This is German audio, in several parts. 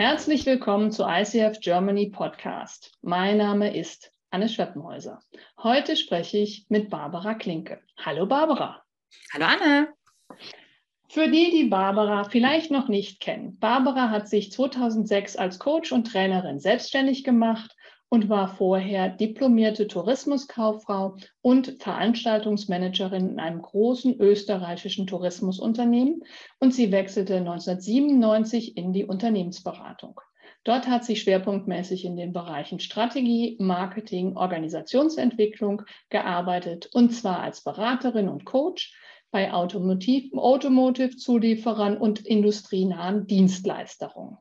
Herzlich willkommen zu ICF Germany Podcast. Mein Name ist Anne Schweppenhäuser. Heute spreche ich mit Barbara Klinke. Hallo Barbara. Hallo Anne. Für die, die Barbara vielleicht noch nicht kennen, Barbara hat sich 2006 als Coach und Trainerin selbstständig gemacht und war vorher diplomierte Tourismuskauffrau und Veranstaltungsmanagerin in einem großen österreichischen Tourismusunternehmen und sie wechselte 1997 in die Unternehmensberatung. Dort hat sie schwerpunktmäßig in den Bereichen Strategie, Marketing, Organisationsentwicklung gearbeitet und zwar als Beraterin und Coach bei Automotive-Zulieferern und industrienahen Dienstleistungen.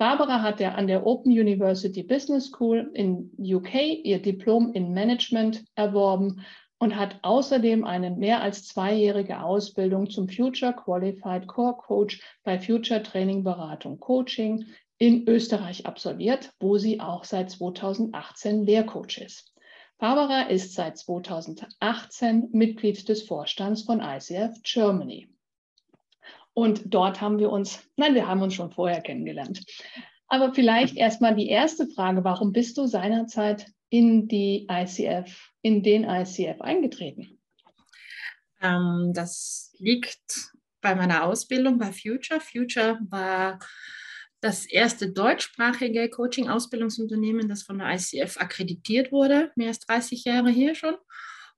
Barbara hat ja an der Open University Business School in UK ihr Diplom in Management erworben und hat außerdem eine mehr als zweijährige Ausbildung zum Future Qualified Core Coach bei Future Training Beratung Coaching in Österreich absolviert, wo sie auch seit 2018 Lehrcoach ist. Barbara ist seit 2018 Mitglied des Vorstands von ICF Germany. Und dort haben wir uns, nein, wir haben uns schon vorher kennengelernt. Aber vielleicht erstmal die erste Frage, warum bist du seinerzeit in die ICF, in den ICF eingetreten? Ähm, das liegt bei meiner Ausbildung bei Future. Future war das erste deutschsprachige Coaching-Ausbildungsunternehmen, das von der ICF akkreditiert wurde, mehr als 30 Jahre hier schon.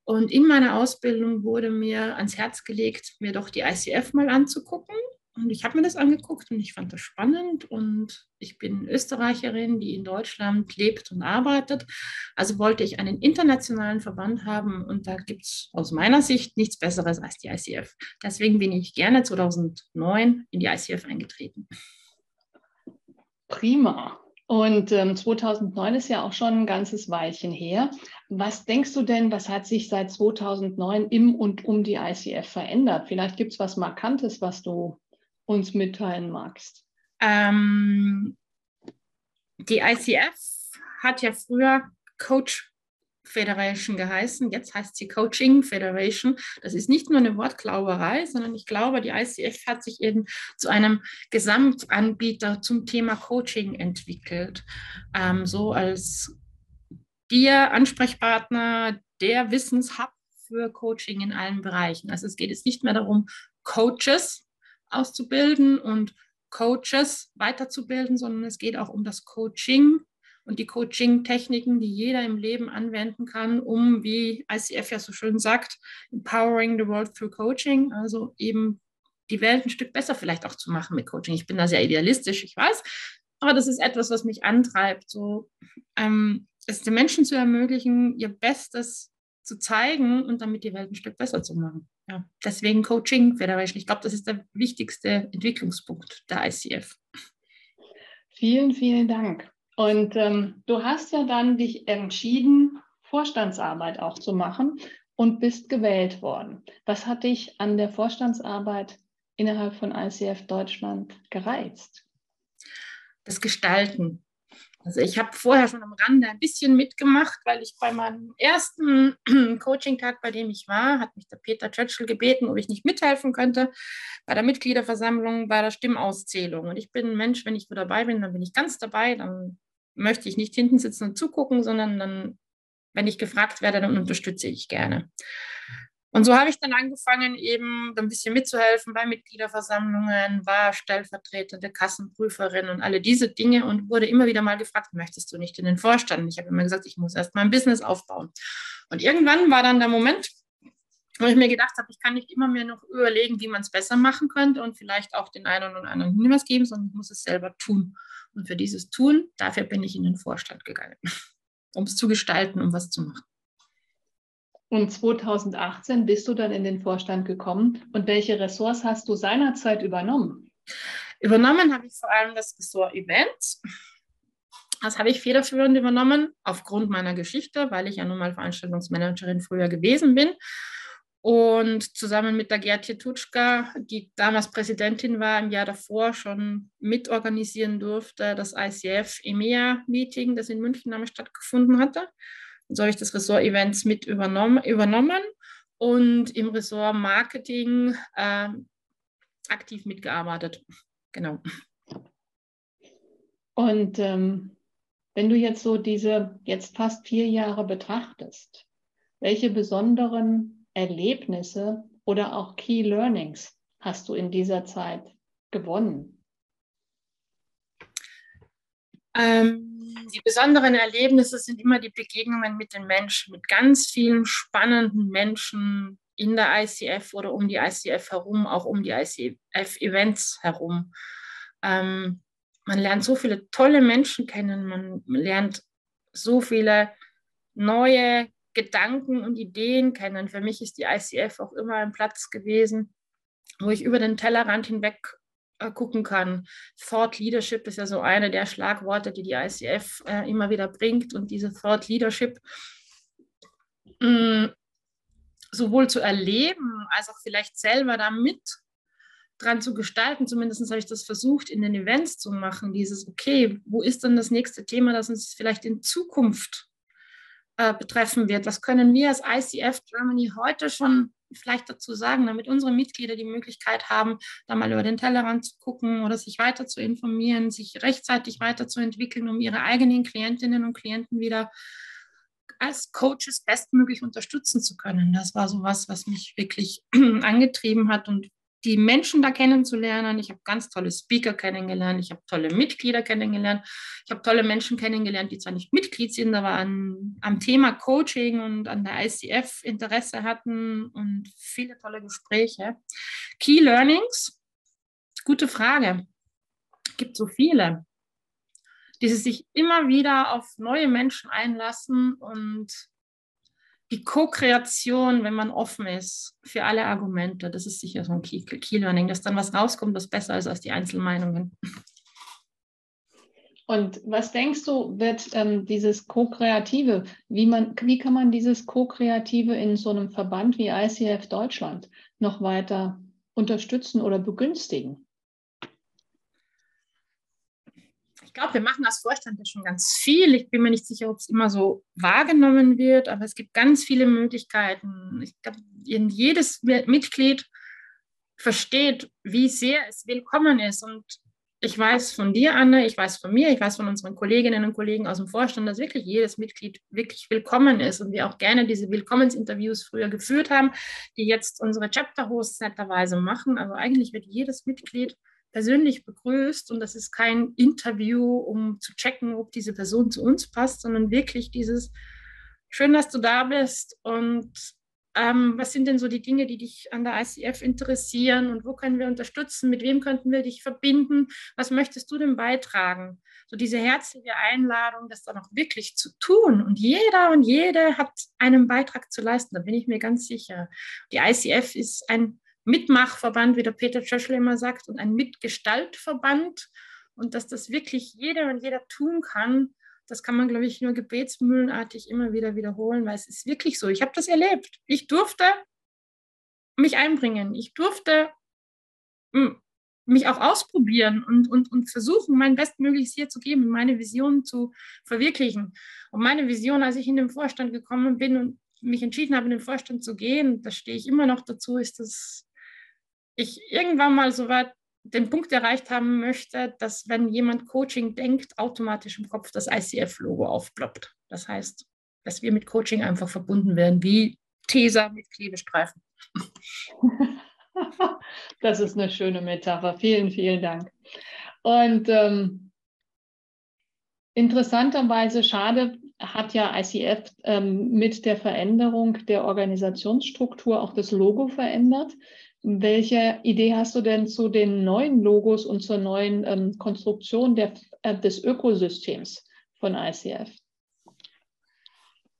Und in meiner Ausbildung wurde mir ans Herz gelegt, mir doch die ICF mal anzugucken. Und ich habe mir das angeguckt und ich fand das spannend. Und ich bin Österreicherin, die in Deutschland lebt und arbeitet. Also wollte ich einen internationalen Verband haben. Und da gibt es aus meiner Sicht nichts Besseres als die ICF. Deswegen bin ich gerne 2009 in die ICF eingetreten. Prima. Und ähm, 2009 ist ja auch schon ein ganzes Weilchen her. Was denkst du denn, was hat sich seit 2009 im und um die ICF verändert? Vielleicht gibt es was Markantes, was du uns mitteilen magst. Ähm, die ICF hat ja früher Coach Federation geheißen. Jetzt heißt sie Coaching Federation. Das ist nicht nur eine Wortklauberei, sondern ich glaube, die ICF hat sich eben zu einem Gesamtanbieter zum Thema Coaching entwickelt. Ähm, so als der Ansprechpartner, der Wissenshub für Coaching in allen Bereichen. Also es geht jetzt nicht mehr darum, Coaches auszubilden und Coaches weiterzubilden, sondern es geht auch um das Coaching und die Coaching-Techniken, die jeder im Leben anwenden kann, um, wie ICF ja so schön sagt, empowering the world through Coaching, also eben die Welt ein Stück besser vielleicht auch zu machen mit Coaching. Ich bin da sehr idealistisch, ich weiß, aber das ist etwas, was mich antreibt, so ähm, es den Menschen zu ermöglichen, ihr Bestes zu zeigen und damit die Welt ein Stück besser zu machen. Ja, deswegen Coaching Federation. Ich glaube, das ist der wichtigste Entwicklungspunkt der ICF. Vielen, vielen Dank. Und ähm, du hast ja dann dich entschieden, Vorstandsarbeit auch zu machen und bist gewählt worden. Was hat dich an der Vorstandsarbeit innerhalb von ICF Deutschland gereizt? Das Gestalten. Also ich habe vorher schon am Rande ein bisschen mitgemacht, weil ich bei meinem ersten Coaching-Tag, bei dem ich war, hat mich der Peter Churchill gebeten, ob ich nicht mithelfen könnte bei der Mitgliederversammlung, bei der Stimmauszählung. Und ich bin ein Mensch, wenn ich wo dabei bin, dann bin ich ganz dabei, dann möchte ich nicht hinten sitzen und zugucken, sondern dann, wenn ich gefragt werde, dann unterstütze ich gerne. Und so habe ich dann angefangen, eben ein bisschen mitzuhelfen bei Mitgliederversammlungen, war stellvertretende Kassenprüferin und alle diese Dinge und wurde immer wieder mal gefragt, möchtest du nicht in den Vorstand? Ich habe immer gesagt, ich muss erst mein Business aufbauen. Und irgendwann war dann der Moment, wo ich mir gedacht habe, ich kann nicht immer mir noch überlegen, wie man es besser machen könnte und vielleicht auch den einen oder anderen Hinweis geben, sondern ich muss es selber tun. Und für dieses Tun, dafür bin ich in den Vorstand gegangen, um es zu gestalten, um was zu machen. Und 2018 bist du dann in den Vorstand gekommen. Und welche Ressorts hast du seinerzeit übernommen? Übernommen habe ich vor allem das Ressort Events. Das habe ich federführend übernommen, aufgrund meiner Geschichte, weil ich ja nun mal Veranstaltungsmanagerin früher gewesen bin. Und zusammen mit der Gertje Tutschka, die damals Präsidentin war, im Jahr davor schon mitorganisieren durfte, das ICF EMEA-Meeting, das in München damals stattgefunden hatte. Und so habe ich das Ressort Events mit übernommen, übernommen und im Ressort Marketing äh, aktiv mitgearbeitet. Genau. Und ähm, wenn du jetzt so diese jetzt fast vier Jahre betrachtest, welche besonderen Erlebnisse oder auch Key Learnings hast du in dieser Zeit gewonnen? Ähm, die besonderen Erlebnisse sind immer die Begegnungen mit den Menschen, mit ganz vielen spannenden Menschen in der ICF oder um die ICF herum, auch um die ICF-Events herum. Ähm, man lernt so viele tolle Menschen kennen, man lernt so viele neue Gedanken und Ideen kennen. Für mich ist die ICF auch immer ein Platz gewesen, wo ich über den Tellerrand hinweg gucken kann. Thought Leadership ist ja so eine der Schlagworte, die die ICF äh, immer wieder bringt. Und diese Thought Leadership mm, sowohl zu erleben, als auch vielleicht selber damit dran zu gestalten. Zumindest habe ich das versucht, in den Events zu machen. Dieses, okay, wo ist denn das nächste Thema, das uns vielleicht in Zukunft äh, betreffen wird? Was können wir als ICF Germany heute schon vielleicht dazu sagen, damit unsere Mitglieder die Möglichkeit haben, da mal über den Tellerrand zu gucken oder sich weiter zu informieren, sich rechtzeitig weiterzuentwickeln, um ihre eigenen Klientinnen und Klienten wieder als Coaches bestmöglich unterstützen zu können. Das war so was, was mich wirklich angetrieben hat und die Menschen da kennenzulernen. Ich habe ganz tolle Speaker kennengelernt, ich habe tolle Mitglieder kennengelernt, ich habe tolle Menschen kennengelernt, die zwar nicht Mitglied sind, aber an, am Thema Coaching und an der ICF Interesse hatten und viele tolle Gespräche. Key Learnings, gute Frage. Es gibt so viele, die sich immer wieder auf neue Menschen einlassen und die Co-Kreation, wenn man offen ist für alle Argumente, das ist sicher so ein Key, Key Learning, dass dann was rauskommt, das besser ist als die Einzelmeinungen. Und was denkst du, wird ähm, dieses Co-Kreative, wie, wie kann man dieses Co-Kreative in so einem Verband wie ICF Deutschland noch weiter unterstützen oder begünstigen? Ich glaube, wir machen als Vorstand ja schon ganz viel. Ich bin mir nicht sicher, ob es immer so wahrgenommen wird, aber es gibt ganz viele Möglichkeiten. Ich glaube, jedes Mitglied versteht, wie sehr es willkommen ist. Und ich weiß von dir, Anne, ich weiß von mir, ich weiß von unseren Kolleginnen und Kollegen aus dem Vorstand, dass wirklich jedes Mitglied wirklich willkommen ist und wir auch gerne diese Willkommensinterviews früher geführt haben, die jetzt unsere Chapter-Hosts netterweise machen. Also eigentlich wird jedes Mitglied persönlich begrüßt und das ist kein Interview, um zu checken, ob diese Person zu uns passt, sondern wirklich dieses, schön, dass du da bist und ähm, was sind denn so die Dinge, die dich an der ICF interessieren und wo können wir unterstützen, mit wem könnten wir dich verbinden, was möchtest du denn beitragen? So diese herzliche Einladung, das dann auch wirklich zu tun und jeder und jede hat einen Beitrag zu leisten, da bin ich mir ganz sicher. Die ICF ist ein Mitmachverband, wie der Peter Tschöschel immer sagt, und ein Mitgestaltverband. Und dass das wirklich jeder und jeder tun kann, das kann man, glaube ich, nur gebetsmühlenartig immer wieder wiederholen, weil es ist wirklich so. Ich habe das erlebt. Ich durfte mich einbringen. Ich durfte hm, mich auch ausprobieren und, und, und versuchen, mein Bestmögliches hier zu geben, meine Vision zu verwirklichen. Und meine Vision, als ich in den Vorstand gekommen bin und mich entschieden habe, in den Vorstand zu gehen, da stehe ich immer noch dazu, ist das ich irgendwann mal so weit den Punkt erreicht haben möchte, dass wenn jemand Coaching denkt, automatisch im Kopf das ICF-Logo aufploppt. Das heißt, dass wir mit Coaching einfach verbunden werden, wie Tesa mit Klebestreifen. Das ist eine schöne Metapher. Vielen, vielen Dank. Und ähm, interessanterweise, schade, hat ja ICF ähm, mit der Veränderung der Organisationsstruktur auch das Logo verändert. Welche Idee hast du denn zu den neuen Logos und zur neuen ähm, Konstruktion der, äh, des Ökosystems von ICF?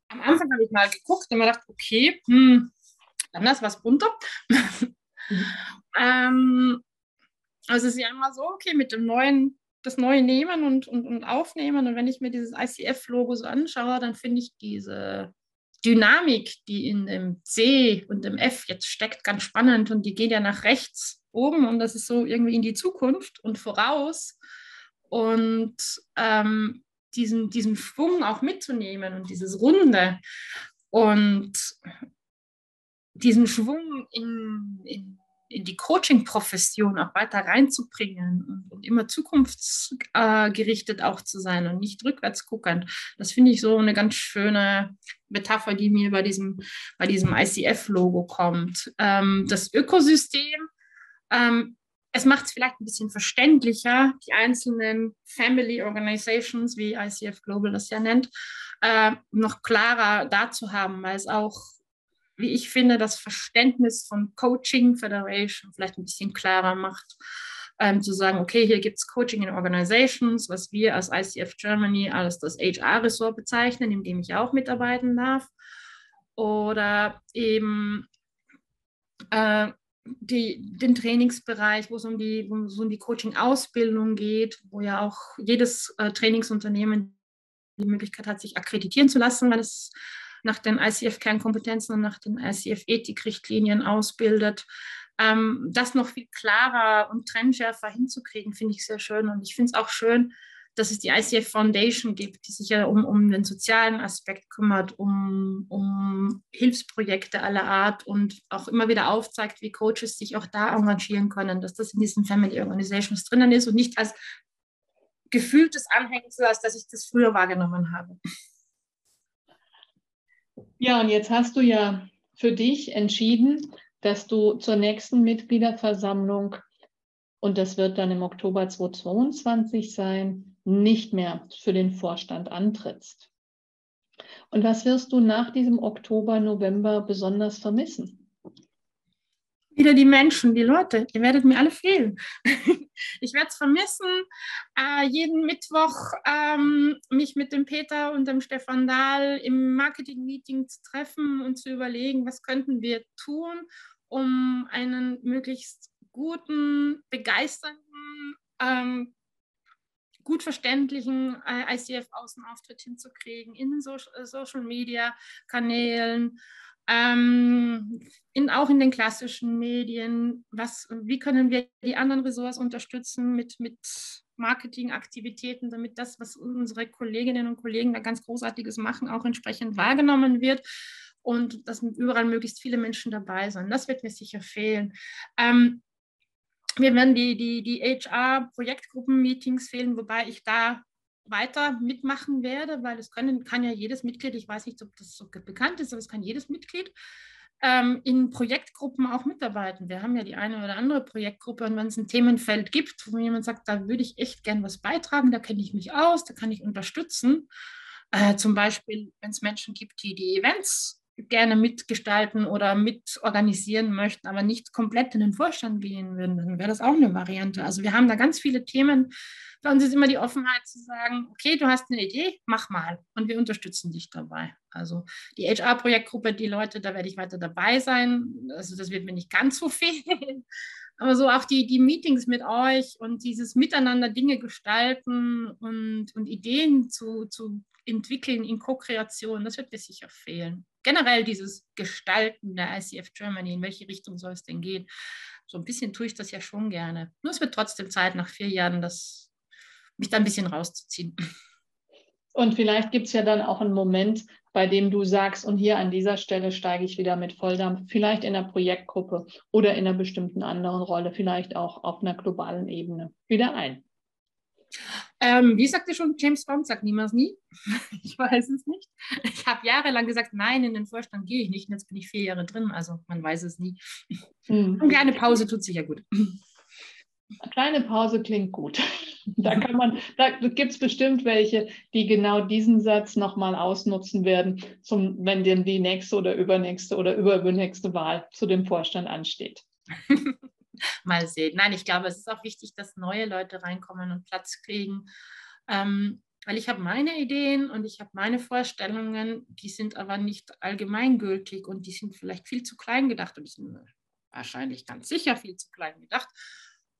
Am Anfang habe ich mal geguckt und mir gedacht, okay, hm, anders was bunter. Ähm, also es ist ja immer so, okay, mit dem neuen, das neue nehmen und, und, und aufnehmen. Und wenn ich mir dieses ICF-Logo so anschaue, dann finde ich diese Dynamik, die in dem C und dem F jetzt steckt, ganz spannend und die geht ja nach rechts oben und das ist so irgendwie in die Zukunft und voraus und ähm, diesen, diesen Schwung auch mitzunehmen und dieses Runde und diesen Schwung in, in, in die Coaching-Profession auch weiter reinzubringen und, und, immer zukunftsgerichtet auch zu sein und nicht rückwärts guckend. Das finde ich so eine ganz schöne Metapher, die mir bei diesem, bei diesem ICF-Logo kommt. Ähm, das Ökosystem, ähm, es macht es vielleicht ein bisschen verständlicher, die einzelnen Family Organizations, wie ICF Global das ja nennt, äh, noch klarer dazu haben, weil es auch wie ich finde, das Verständnis von Coaching Federation vielleicht ein bisschen klarer macht. Ähm, zu sagen, okay, hier gibt es Coaching in Organizations, was wir als ICF Germany als das HR-Ressort bezeichnen, in dem ich auch mitarbeiten darf. Oder eben äh, die, den Trainingsbereich, wo es um die, um die Coaching-Ausbildung geht, wo ja auch jedes äh, Trainingsunternehmen die Möglichkeit hat, sich akkreditieren zu lassen, wenn es nach den ICF-Kernkompetenzen und nach den ICF-Ethik-Richtlinien ausbildet. Ähm, das noch viel klarer und trennschärfer hinzukriegen, finde ich sehr schön. Und ich finde es auch schön, dass es die ICF Foundation gibt, die sich ja um, um den sozialen Aspekt kümmert, um, um Hilfsprojekte aller Art und auch immer wieder aufzeigt, wie Coaches sich auch da engagieren können, dass das in diesen Family Organizations drinnen ist und nicht als gefühltes Anhängsel, als dass ich das früher wahrgenommen habe. Ja, und jetzt hast du ja für dich entschieden, dass du zur nächsten Mitgliederversammlung, und das wird dann im Oktober 2022 sein, nicht mehr für den Vorstand antrittst. Und was wirst du nach diesem Oktober, November besonders vermissen? Wieder die Menschen, die Leute. Ihr werdet mir alle fehlen. ich werde es vermissen, äh, jeden Mittwoch ähm, mich mit dem Peter und dem Stefan Dahl im Marketing-Meeting zu treffen und zu überlegen, was könnten wir tun, um einen möglichst guten, begeisternden, ähm, gut verständlichen äh, ICF-Außenauftritt hinzukriegen in den so Social-Media-Kanälen ähm, in, auch in den klassischen Medien, was, wie können wir die anderen Ressorts unterstützen mit, mit Marketingaktivitäten, damit das, was unsere Kolleginnen und Kollegen da ganz Großartiges machen, auch entsprechend wahrgenommen wird und dass überall möglichst viele Menschen dabei sind. Das wird mir sicher fehlen. Ähm, wir werden die, die, die HR-Projektgruppen-Meetings fehlen, wobei ich da weiter mitmachen werde, weil es können, kann ja jedes Mitglied, ich weiß nicht, ob das so bekannt ist, aber es kann jedes Mitglied ähm, in Projektgruppen auch mitarbeiten. Wir haben ja die eine oder andere Projektgruppe und wenn es ein Themenfeld gibt, wo jemand sagt, da würde ich echt gern was beitragen, da kenne ich mich aus, da kann ich unterstützen. Äh, zum Beispiel, wenn es Menschen gibt, die die Events gerne mitgestalten oder mitorganisieren möchten, aber nicht komplett in den Vorstand gehen würden, dann wäre das auch eine Variante. Also wir haben da ganz viele Themen. Bei uns ist immer die Offenheit zu sagen, okay, du hast eine Idee, mach mal und wir unterstützen dich dabei. Also die HR-Projektgruppe, die Leute, da werde ich weiter dabei sein. Also das wird mir nicht ganz so fehlen. Aber so auch die, die Meetings mit euch und dieses Miteinander Dinge gestalten und, und Ideen zu, zu entwickeln in Co-Kreation, das wird mir sicher fehlen. Generell dieses Gestalten der ICF Germany, in welche Richtung soll es denn gehen? So ein bisschen tue ich das ja schon gerne. Nur es wird trotzdem Zeit, nach vier Jahren das, mich da ein bisschen rauszuziehen. Und vielleicht gibt es ja dann auch einen Moment, bei dem du sagst, und hier an dieser Stelle steige ich wieder mit Volldampf, vielleicht in einer Projektgruppe oder in einer bestimmten anderen Rolle, vielleicht auch auf einer globalen Ebene wieder ein. Ähm, wie sagte schon James Bond, sagt niemals nie. ich weiß es nicht. Ich habe jahrelang gesagt, nein, in den Vorstand gehe ich nicht. Und jetzt bin ich vier Jahre drin, also man weiß es nie. Mhm. Eine kleine Pause tut sich ja gut. Eine kleine Pause klingt gut. Da kann man, da gibt es bestimmt welche, die genau diesen Satz nochmal ausnutzen werden, zum, wenn denn die nächste oder übernächste oder überübernächste Wahl zu dem Vorstand ansteht. mal sehen. Nein, ich glaube, es ist auch wichtig, dass neue Leute reinkommen und Platz kriegen. Ähm, weil ich habe meine Ideen und ich habe meine Vorstellungen, die sind aber nicht allgemeingültig und die sind vielleicht viel zu klein gedacht und die sind wahrscheinlich ganz sicher viel zu klein gedacht.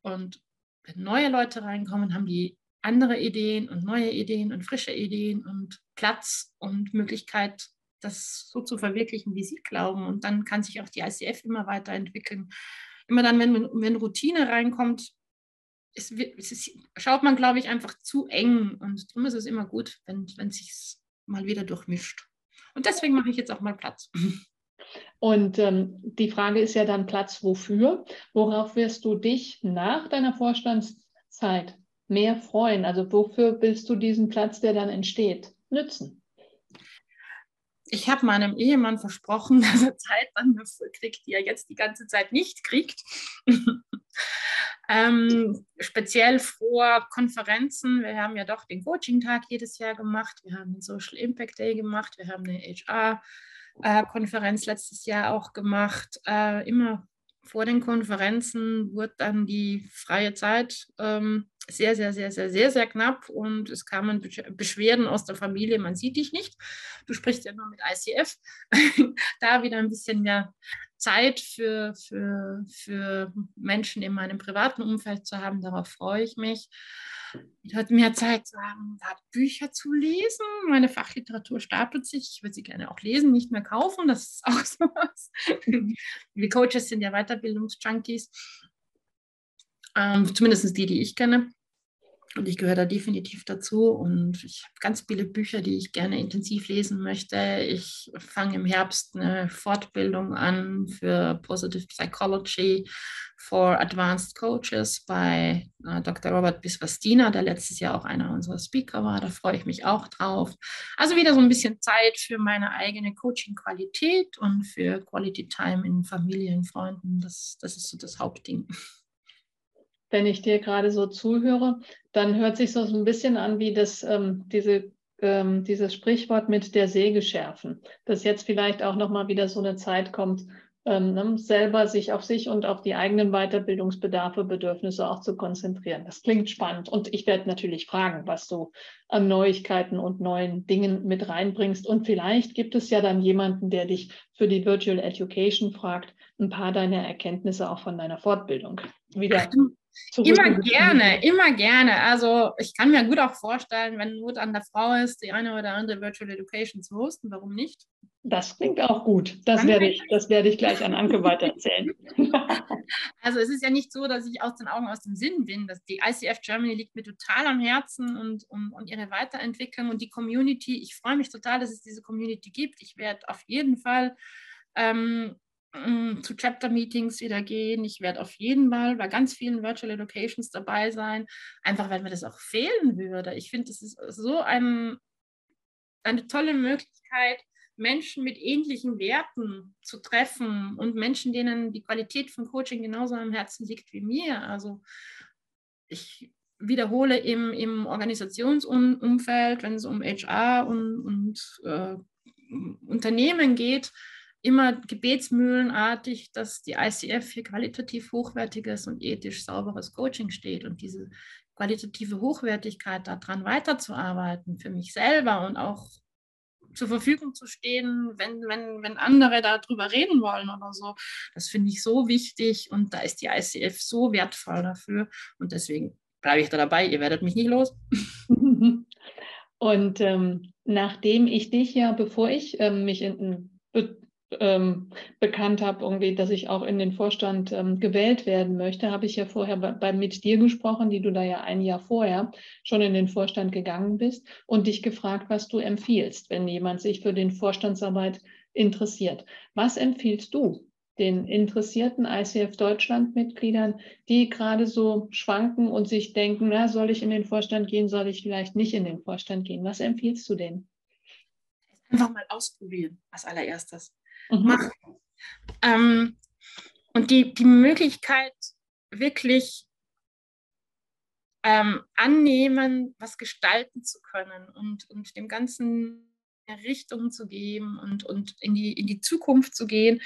Und wenn neue Leute reinkommen, haben die andere Ideen und neue Ideen und frische Ideen und Platz und Möglichkeit, das so zu verwirklichen, wie sie glauben. Und dann kann sich auch die ICF immer weiterentwickeln immer dann, wenn, wenn Routine reinkommt, es, es ist, schaut man, glaube ich, einfach zu eng. Und darum ist es immer gut, wenn, wenn sich mal wieder durchmischt. Und deswegen mache ich jetzt auch mal Platz. Und ähm, die Frage ist ja dann Platz wofür? Worauf wirst du dich nach deiner Vorstandszeit mehr freuen? Also wofür willst du diesen Platz, der dann entsteht, nützen? Ich habe meinem Ehemann versprochen, dass er Zeit dann dafür kriegt, die er jetzt die ganze Zeit nicht kriegt. ähm, speziell vor Konferenzen. Wir haben ja doch den Coaching-Tag jedes Jahr gemacht. Wir haben den Social Impact Day gemacht. Wir haben eine HR-Konferenz letztes Jahr auch gemacht. Äh, immer vor den Konferenzen wurde dann die freie Zeit ähm, sehr, sehr, sehr, sehr, sehr, sehr knapp und es kamen Beschwerden aus der Familie, man sieht dich nicht. Du sprichst ja nur mit ICF. da wieder ein bisschen mehr Zeit für, für, für Menschen in meinem privaten Umfeld zu haben, darauf freue ich mich. Ich hatte mehr Zeit zu haben, Bücher zu lesen. Meine Fachliteratur stapelt sich. Ich würde sie gerne auch lesen, nicht mehr kaufen. Das ist auch sowas. Wir Coaches sind ja Weiterbildungsjunkies. Ähm, zumindest die, die ich kenne. Und ich gehöre da definitiv dazu. Und ich habe ganz viele Bücher, die ich gerne intensiv lesen möchte. Ich fange im Herbst eine Fortbildung an für Positive Psychology for Advanced Coaches bei äh, Dr. Robert Biswastina, der letztes Jahr auch einer unserer Speaker war. Da freue ich mich auch drauf. Also wieder so ein bisschen Zeit für meine eigene Coaching-Qualität und für Quality Time in Familien, Freunden. Das, das ist so das Hauptding wenn ich dir gerade so zuhöre, dann hört sich so ein bisschen an wie das, ähm, diese, ähm, dieses Sprichwort mit der Säge schärfen, dass jetzt vielleicht auch nochmal wieder so eine Zeit kommt, ähm, ne, selber sich auf sich und auf die eigenen Weiterbildungsbedarfe, Bedürfnisse auch zu konzentrieren. Das klingt spannend. Und ich werde natürlich fragen, was du an Neuigkeiten und neuen Dingen mit reinbringst. Und vielleicht gibt es ja dann jemanden, der dich für die Virtual Education fragt, ein paar deiner Erkenntnisse auch von deiner Fortbildung wieder Immer gerne, immer gerne. Also ich kann mir gut auch vorstellen, wenn Not an der Frau ist, die eine oder andere Virtual Education zu hosten, warum nicht? Das klingt auch gut. Das werde ich, das werde ich gleich an Anke weitererzählen. also es ist ja nicht so, dass ich aus den Augen, aus dem Sinn bin. Dass die ICF Germany liegt mir total am Herzen und, und, und ihre Weiterentwicklung und die Community. Ich freue mich total, dass es diese Community gibt. Ich werde auf jeden Fall ähm, zu Chapter-Meetings wieder gehen. Ich werde auf jeden Fall bei ganz vielen Virtual Educations dabei sein, einfach weil mir das auch fehlen würde. Ich finde, es ist so ein, eine tolle Möglichkeit, Menschen mit ähnlichen Werten zu treffen und Menschen, denen die Qualität von Coaching genauso am Herzen liegt wie mir. Also ich wiederhole im, im Organisationsumfeld, wenn es um HR und, und äh, Unternehmen geht, immer gebetsmühlenartig, dass die ICF für qualitativ hochwertiges und ethisch sauberes Coaching steht und diese qualitative Hochwertigkeit daran weiterzuarbeiten für mich selber und auch zur Verfügung zu stehen, wenn, wenn, wenn andere darüber reden wollen oder so. Das finde ich so wichtig und da ist die ICF so wertvoll dafür und deswegen bleibe ich da dabei. Ihr werdet mich nicht los. Und ähm, nachdem ich dich ja, bevor ich ähm, mich in, ähm, bekannt habe, irgendwie, dass ich auch in den Vorstand ähm, gewählt werden möchte, habe ich ja vorher bei, bei, mit dir gesprochen, die du da ja ein Jahr vorher schon in den Vorstand gegangen bist und dich gefragt, was du empfiehlst, wenn jemand sich für den Vorstandsarbeit interessiert. Was empfiehlst du den interessierten ICF Deutschland-Mitgliedern, die gerade so schwanken und sich denken, na, soll ich in den Vorstand gehen, soll ich vielleicht nicht in den Vorstand gehen? Was empfiehlst du denen? Einfach mal ausprobieren als allererstes mhm. machen. Ähm, und die, die Möglichkeit, wirklich ähm, annehmen, was gestalten zu können und, und dem Ganzen eine Richtung zu geben und, und in, die, in die Zukunft zu gehen,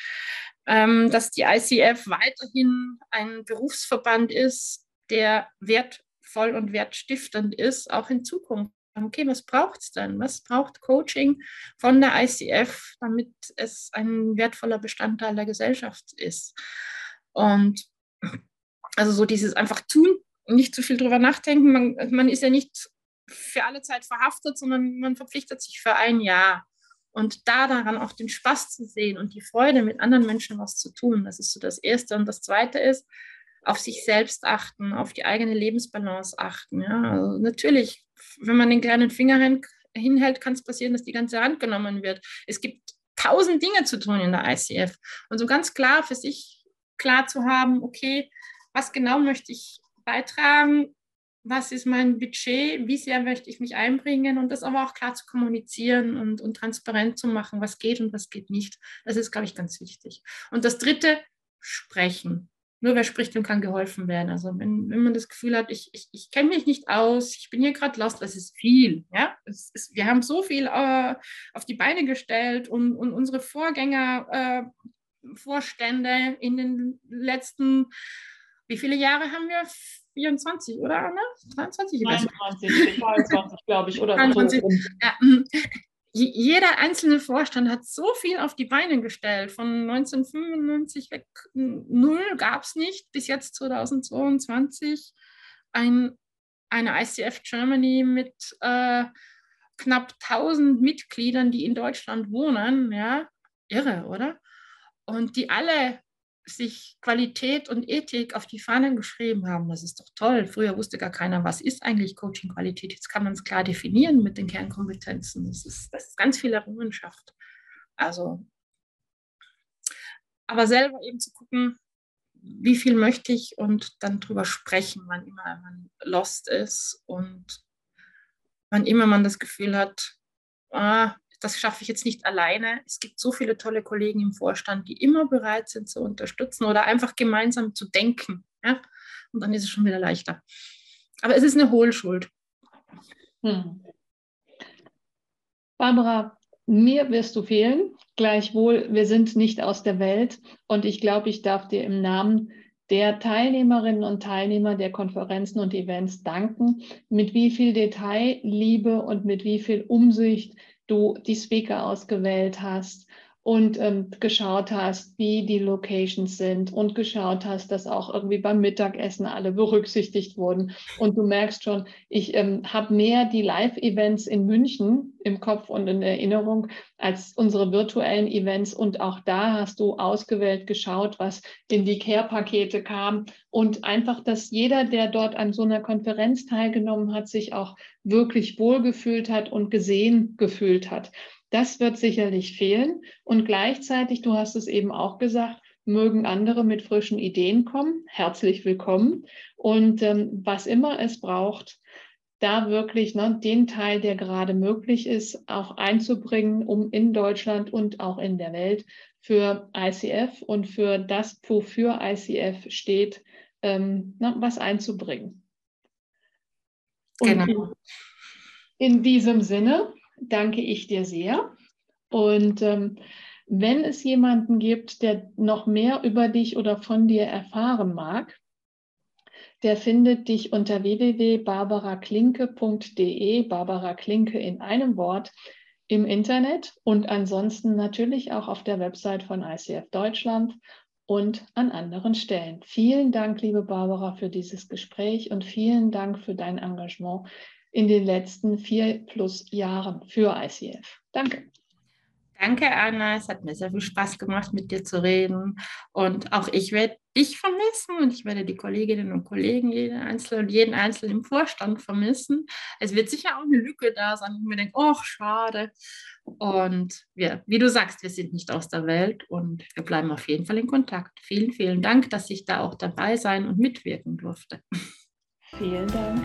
ähm, dass die ICF weiterhin ein Berufsverband ist, der wertvoll und wertstiftend ist, auch in Zukunft okay, was braucht es denn? Was braucht Coaching von der ICF, damit es ein wertvoller Bestandteil der Gesellschaft ist? Und also so dieses einfach tun, nicht zu viel drüber nachdenken. Man, man ist ja nicht für alle Zeit verhaftet, sondern man verpflichtet sich für ein Jahr. Und da daran auch den Spaß zu sehen und die Freude, mit anderen Menschen was zu tun, das ist so das Erste. Und das Zweite ist, auf sich selbst achten, auf die eigene Lebensbalance achten. Ja? Also natürlich, wenn man den kleinen Finger hin, hinhält, kann es passieren, dass die ganze Hand genommen wird. Es gibt tausend Dinge zu tun in der ICF. Und so ganz klar für sich klar zu haben, okay, was genau möchte ich beitragen, was ist mein Budget, wie sehr möchte ich mich einbringen und das aber auch klar zu kommunizieren und, und transparent zu machen, was geht und was geht nicht. Das ist, glaube ich, ganz wichtig. Und das Dritte, sprechen. Nur wer spricht, dem kann geholfen werden. Also wenn, wenn man das Gefühl hat, ich, ich, ich kenne mich nicht aus, ich bin hier gerade lost, das ist viel. Ja? Ist, wir haben so viel äh, auf die Beine gestellt und, und unsere Vorgänger, äh, Vorstände in den letzten, wie viele Jahre haben wir? 24, oder Anna? 23? 23, 22, glaube ich, oder 23. So. Ja, hm jeder einzelne Vorstand hat so viel auf die Beine gestellt. Von 1995 weg, null gab es nicht, bis jetzt 2022 ein, eine ICF Germany mit äh, knapp 1000 Mitgliedern, die in Deutschland wohnen. Ja, irre, oder? Und die alle sich Qualität und Ethik auf die Fahnen geschrieben haben. Das ist doch toll. Früher wusste gar keiner, was ist eigentlich Coaching-Qualität. Jetzt kann man es klar definieren mit den Kernkompetenzen. Das ist, das ist ganz viel Errungenschaft. Also, aber selber eben zu gucken, wie viel möchte ich und dann drüber sprechen, wann immer man lost ist und wann immer man das Gefühl hat, ah, das schaffe ich jetzt nicht alleine. Es gibt so viele tolle Kollegen im Vorstand, die immer bereit sind zu unterstützen oder einfach gemeinsam zu denken. Ja? Und dann ist es schon wieder leichter. Aber es ist eine Hohlschuld. Hm. Barbara, mir wirst du fehlen. Gleichwohl, wir sind nicht aus der Welt. Und ich glaube, ich darf dir im Namen der Teilnehmerinnen und Teilnehmer der Konferenzen und Events danken, mit wie viel Detail, Liebe und mit wie viel Umsicht du die Speaker ausgewählt hast und ähm, geschaut hast, wie die Locations sind und geschaut hast, dass auch irgendwie beim Mittagessen alle berücksichtigt wurden. Und du merkst schon, ich ähm, habe mehr die Live-Events in München im Kopf und in Erinnerung als unsere virtuellen Events. Und auch da hast du ausgewählt geschaut, was in die Care-Pakete kam. Und einfach, dass jeder, der dort an so einer Konferenz teilgenommen hat, sich auch wirklich wohlgefühlt hat und gesehen gefühlt hat. Das wird sicherlich fehlen. Und gleichzeitig, du hast es eben auch gesagt, mögen andere mit frischen Ideen kommen. Herzlich willkommen. Und ähm, was immer es braucht, da wirklich ne, den Teil, der gerade möglich ist, auch einzubringen, um in Deutschland und auch in der Welt für ICF und für das, wofür ICF steht, ähm, ne, was einzubringen. Und genau. in, in diesem Sinne danke ich dir sehr. Und ähm, wenn es jemanden gibt, der noch mehr über dich oder von dir erfahren mag, der findet dich unter www.barbaraklinke.de, Barbara Klinke in einem Wort, im Internet und ansonsten natürlich auch auf der Website von ICF Deutschland und an anderen Stellen. Vielen Dank, liebe Barbara, für dieses Gespräch und vielen Dank für dein Engagement in den letzten vier plus Jahren für ICF. Danke. Danke, Anna. Es hat mir sehr viel Spaß gemacht, mit dir zu reden. Und auch ich werde dich vermissen und ich werde die Kolleginnen und Kollegen, jeden Einzelnen und jeden Einzelnen im Vorstand vermissen. Es wird sicher auch eine Lücke da sein, wo mir denke, oh, schade. Und wir, wie du sagst, wir sind nicht aus der Welt und wir bleiben auf jeden Fall in Kontakt. Vielen, vielen Dank, dass ich da auch dabei sein und mitwirken durfte. Vielen Dank.